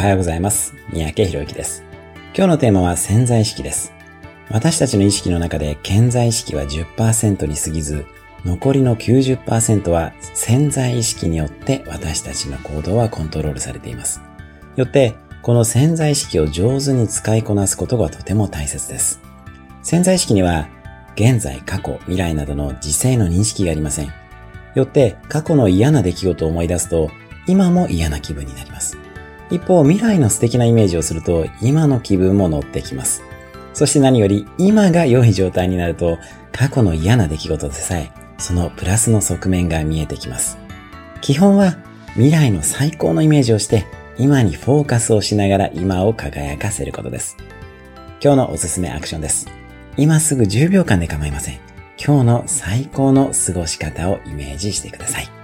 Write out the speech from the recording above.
おはようございます。三宅博之です。今日のテーマは潜在意識です。私たちの意識の中で潜在意識は10%に過ぎず、残りの90%は潜在意識によって私たちの行動はコントロールされています。よって、この潜在意識を上手に使いこなすことがとても大切です。潜在意識には、現在、過去、未来などの時勢の認識がありません。よって、過去の嫌な出来事を思い出すと、今も嫌な気分になります。一方、未来の素敵なイメージをすると、今の気分も乗ってきます。そして何より、今が良い状態になると、過去の嫌な出来事でさえ、そのプラスの側面が見えてきます。基本は、未来の最高のイメージをして、今にフォーカスをしながら今を輝かせることです。今日のおすすめアクションです。今すぐ10秒間で構いません。今日の最高の過ごし方をイメージしてください。